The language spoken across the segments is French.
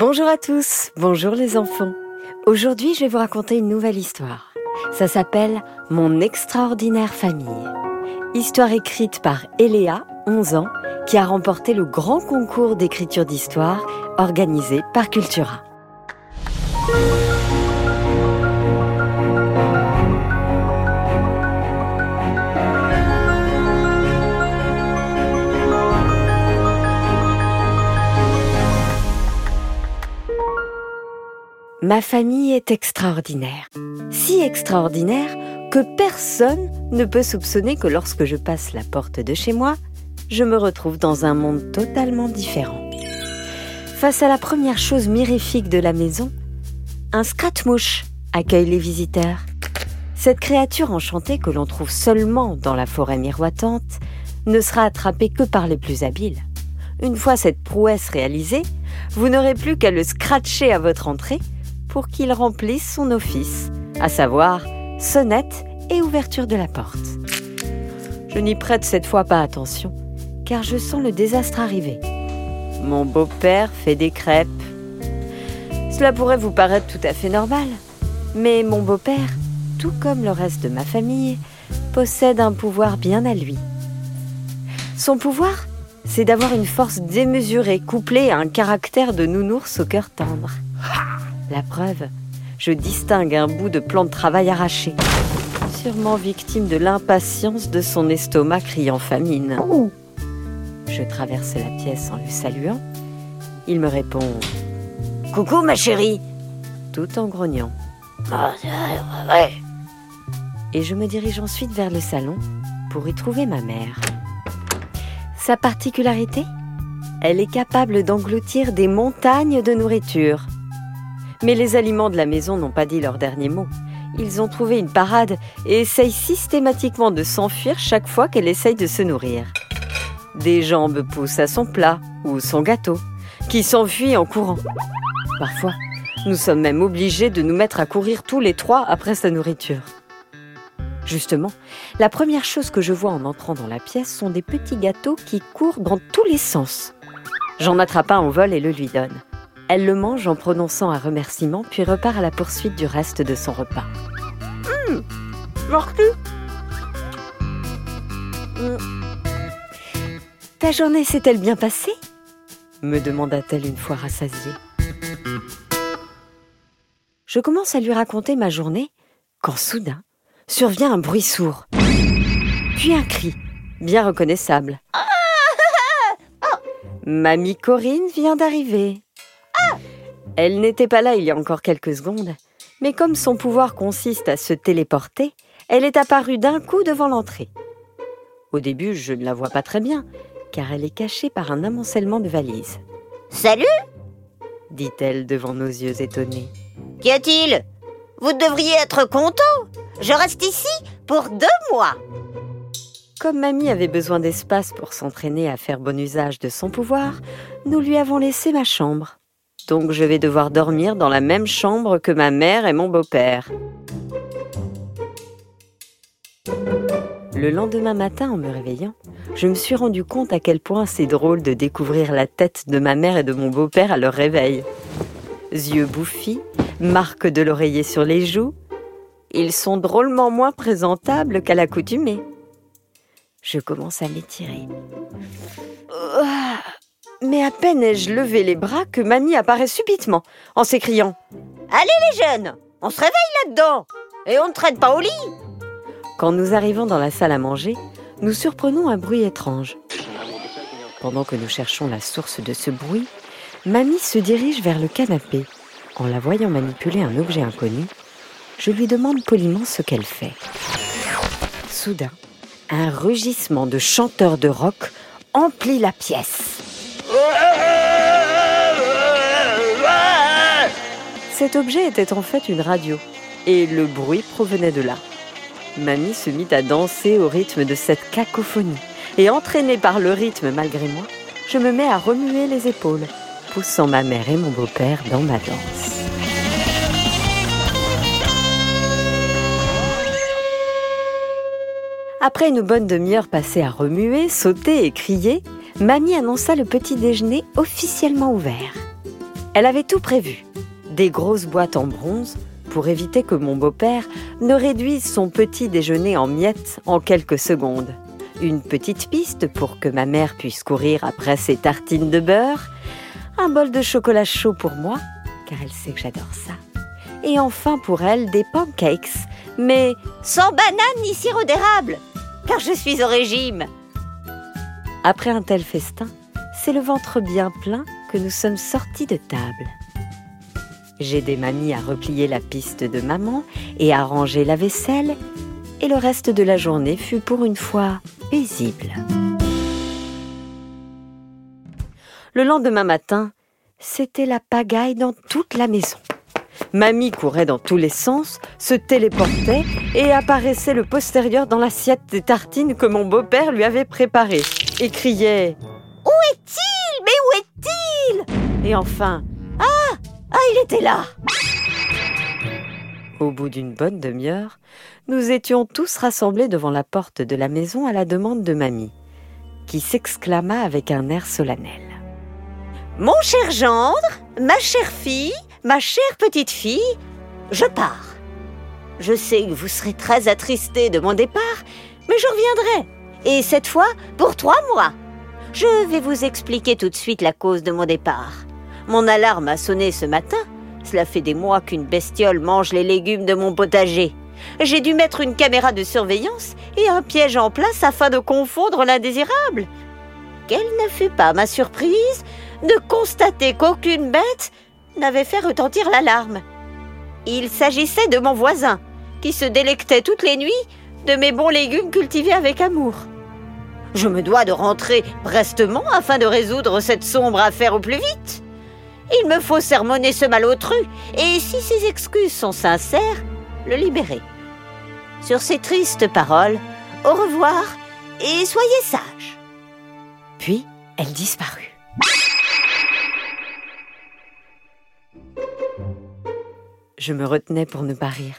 Bonjour à tous, bonjour les enfants. Aujourd'hui, je vais vous raconter une nouvelle histoire. Ça s'appelle Mon extraordinaire famille. Histoire écrite par Eléa, 11 ans, qui a remporté le grand concours d'écriture d'histoire organisé par Cultura. Ma famille est extraordinaire. Si extraordinaire que personne ne peut soupçonner que lorsque je passe la porte de chez moi, je me retrouve dans un monde totalement différent. Face à la première chose mirifique de la maison, un scratch-mouche accueille les visiteurs. Cette créature enchantée que l'on trouve seulement dans la forêt miroitante ne sera attrapée que par les plus habiles. Une fois cette prouesse réalisée, vous n'aurez plus qu'à le scratcher à votre entrée pour qu'il remplisse son office, à savoir sonnette et ouverture de la porte. Je n'y prête cette fois pas attention, car je sens le désastre arriver. Mon beau-père fait des crêpes. Cela pourrait vous paraître tout à fait normal, mais mon beau-père, tout comme le reste de ma famille, possède un pouvoir bien à lui. Son pouvoir, c'est d'avoir une force démesurée couplée à un caractère de nounours au cœur tendre. La preuve, je distingue un bout de plan de travail arraché, sûrement victime de l'impatience de son estomac criant famine. Je traverse la pièce en lui saluant. Il me répond Coucou ma chérie tout en grognant. Et je me dirige ensuite vers le salon pour y trouver ma mère. Sa particularité? Elle est capable d'engloutir des montagnes de nourriture. Mais les aliments de la maison n'ont pas dit leur dernier mot. Ils ont trouvé une parade et essayent systématiquement de s'enfuir chaque fois qu'elle essaye de se nourrir. Des jambes poussent à son plat ou son gâteau, qui s'enfuit en courant. Parfois, nous sommes même obligés de nous mettre à courir tous les trois après sa nourriture. Justement, la première chose que je vois en entrant dans la pièce sont des petits gâteaux qui courent dans tous les sens. J'en attrape un en vol et le lui donne. Elle le mange en prononçant un remerciement, puis repart à la poursuite du reste de son repas. Hum, Ta journée s'est-elle bien passée? me demanda-t-elle une fois rassasiée. Je commence à lui raconter ma journée quand soudain survient un bruit sourd, puis un cri, bien reconnaissable. Mamie Corinne vient d'arriver. Elle n'était pas là il y a encore quelques secondes, mais comme son pouvoir consiste à se téléporter, elle est apparue d'un coup devant l'entrée. Au début, je ne la vois pas très bien, car elle est cachée par un amoncellement de valises. Salut dit-elle devant nos yeux étonnés. Qu'y a-t-il? Vous devriez être content Je reste ici pour deux mois Comme mamie avait besoin d'espace pour s'entraîner à faire bon usage de son pouvoir, nous lui avons laissé ma chambre donc je vais devoir dormir dans la même chambre que ma mère et mon beau-père. Le lendemain matin, en me réveillant, je me suis rendu compte à quel point c'est drôle de découvrir la tête de ma mère et de mon beau-père à leur réveil. Yeux bouffis, marque de l'oreiller sur les joues, ils sont drôlement moins présentables qu'à l'accoutumée. Je commence à m'étirer. Mais à peine ai-je levé les bras que mamie apparaît subitement, en s'écriant Allez les jeunes, on se réveille là-dedans et on ne traite pas au lit Quand nous arrivons dans la salle à manger, nous surprenons un bruit étrange. Pendant que nous cherchons la source de ce bruit, mamie se dirige vers le canapé. En la voyant manipuler un objet inconnu, je lui demande poliment ce qu'elle fait. Soudain, un rugissement de chanteur de rock emplit la pièce. Cet objet était en fait une radio, et le bruit provenait de là. Mamie se mit à danser au rythme de cette cacophonie, et entraînée par le rythme malgré moi, je me mets à remuer les épaules, poussant ma mère et mon beau-père dans ma danse. Après une bonne demi-heure passée à remuer, sauter et crier, Mamie annonça le petit déjeuner officiellement ouvert. Elle avait tout prévu. Des grosses boîtes en bronze pour éviter que mon beau-père ne réduise son petit déjeuner en miettes en quelques secondes. Une petite piste pour que ma mère puisse courir après ses tartines de beurre. Un bol de chocolat chaud pour moi, car elle sait que j'adore ça. Et enfin pour elle des pancakes, mais Sans banane ni sirop d'érable, car je suis au régime. après un tel festin, c'est le ventre bien plein que nous sommes sortis de table. J'ai aidé mamie à replier la piste de maman et à ranger la vaisselle, et le reste de la journée fut pour une fois paisible. Le lendemain matin, c'était la pagaille dans toute la maison. Mamie courait dans tous les sens, se téléportait et apparaissait le postérieur dans l'assiette des tartines que mon beau-père lui avait préparées et criait Où est-il? Mais où est-il Et enfin, Ah, il était là Au bout d'une bonne demi-heure, nous étions tous rassemblés devant la porte de la maison à la demande de mamie, qui s'exclama avec un air solennel. Mon cher gendre, ma chère fille, ma chère petite fille, je pars. Je sais que vous serez très attristés de mon départ, mais je reviendrai. Et cette fois, pour trois mois. Je vais vous expliquer tout de suite la cause de mon départ. Mon alarme a sonné ce matin. Cela fait des mois qu'une bestiole mange les légumes de mon potager. J'ai dû mettre une caméra de surveillance et un piège en place afin de confondre l'indésirable. Quelle ne fut pas ma surprise de constater qu'aucune bête n'avait fait retentir l'alarme. Il s'agissait de mon voisin, qui se délectait toutes les nuits de mes bons légumes cultivés avec amour. Je me dois de rentrer prestement afin de résoudre cette sombre affaire au plus vite. Il me faut sermonner ce malotru, et si ses excuses sont sincères, le libérer. Sur ces tristes paroles, au revoir et soyez sages. Puis, elle disparut. Je me retenais pour ne pas rire.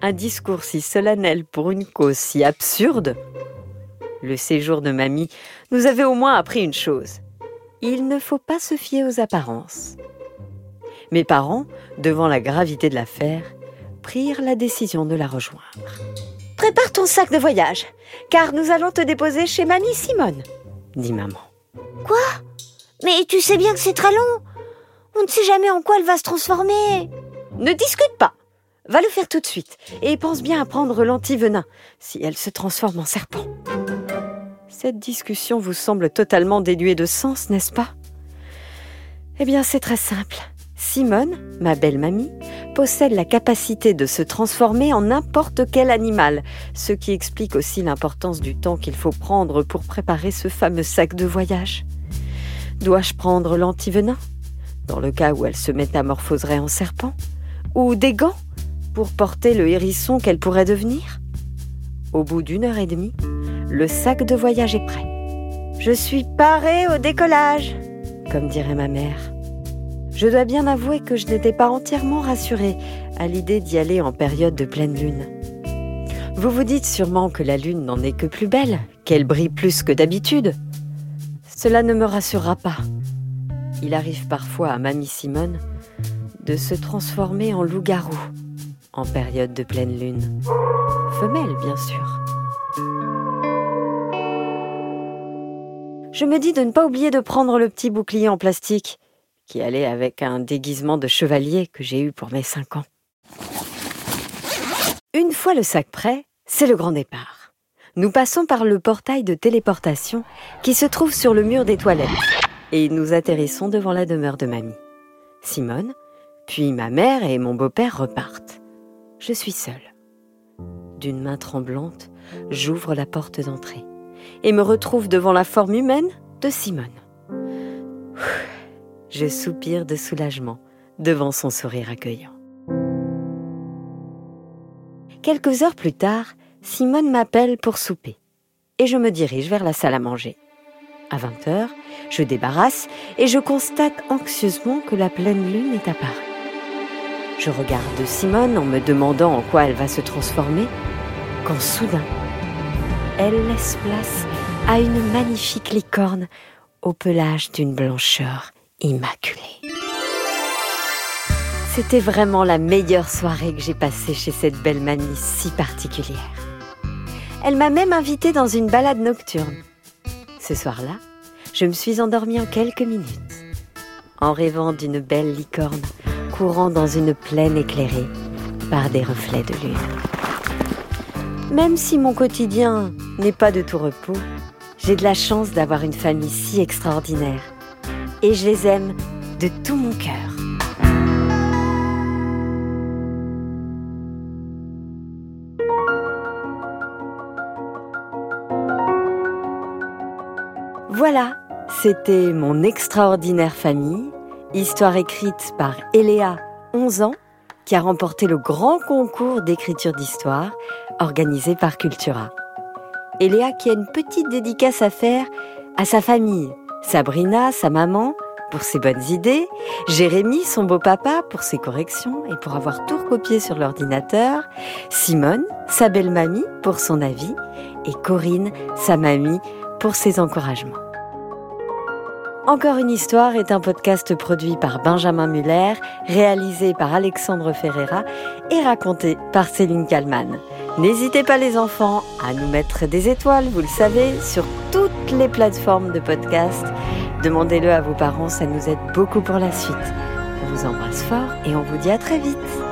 Un discours si solennel pour une cause si absurde. Le séjour de mamie nous avait au moins appris une chose. Il ne faut pas se fier aux apparences. Mes parents, devant la gravité de l'affaire, prirent la décision de la rejoindre. Prépare ton sac de voyage, car nous allons te déposer chez mamie Simone. dit maman. Mais tu sais bien que c'est très long. On ne sait jamais en quoi elle va se transformer. Ne discute pas. Va le faire tout de suite et pense bien à prendre l'antivenin si elle se transforme en serpent. Cette discussion vous semble totalement dénuée de sens, n'est-ce pas? Eh bien, c'est très simple. Simone, ma belle mamie, possède la capacité de se transformer en n'importe quel animal, ce qui explique aussi l'importance du temps qu'il faut prendre pour préparer ce fameux sac de voyage. Dois-je prendre l'antivenin dans le cas où elle se métamorphoserait en serpent Ou des gants pour porter le hérisson qu'elle pourrait devenir? Au bout d'une heure et demie, le sac de voyage est prêt. Je suis parée au décollage, comme dirait ma mère. Je dois bien avouer que je n'étais pas entièrement rassurée à l'idée d'y aller en période de pleine lune. Vous vous dites sûrement que la lune n'en est que plus belle, qu'elle brille plus que d'habitude. Cela ne me rassurera pas. Il arrive parfois à Mamie Simone de se transformer en loup-garou en période de pleine lune. Femelle, bien sûr. Je me dis de ne pas oublier de prendre le petit bouclier en plastique qui allait avec un déguisement de chevalier que j'ai eu pour mes cinq ans. Une fois le sac prêt, c'est le grand départ. Nous passons par le portail de téléportation qui se trouve sur le mur des toilettes et nous atterrissons devant la demeure de mamie. Simone, puis ma mère et mon beau-père repartent. Je suis seule. D'une main tremblante, j'ouvre la porte d'entrée et me retrouve devant la forme humaine de Simone. Je soupire de soulagement devant son sourire accueillant. Quelques heures plus tard, Simone m'appelle pour souper et je me dirige vers la salle à manger. À 20 heures, je débarrasse et je constate anxieusement que la pleine lune est apparue. Je regarde Simone en me demandant en quoi elle va se transformer, quand soudain, elle laisse place à une magnifique licorne au pelage d'une blancheur immaculée. C'était vraiment la meilleure soirée que j'ai passée chez cette belle mamie si particulière. Elle m'a même invitée dans une balade nocturne. Ce soir-là, je me suis endormie en quelques minutes, en rêvant d'une belle licorne courant dans une plaine éclairée par des reflets de lune. Même si mon quotidien n'est pas de tout repos, j'ai de la chance d'avoir une famille si extraordinaire. Et je les aime de tout mon cœur. Voilà, c'était mon extraordinaire famille, histoire écrite par Eléa, 11 ans, qui a remporté le grand concours d'écriture d'histoire organisé par Cultura. Eléa qui a une petite dédicace à faire à sa famille, Sabrina, sa maman, pour ses bonnes idées, Jérémy, son beau-papa, pour ses corrections et pour avoir tout recopié sur l'ordinateur, Simone, sa belle-mamie, pour son avis, et Corinne, sa mamie, pour ses encouragements. Encore une histoire est un podcast produit par Benjamin Muller, réalisé par Alexandre Ferreira et raconté par Céline Kallmann. N'hésitez pas les enfants à nous mettre des étoiles, vous le savez, sur toutes les plateformes de podcast. Demandez-le à vos parents, ça nous aide beaucoup pour la suite. On vous embrasse fort et on vous dit à très vite.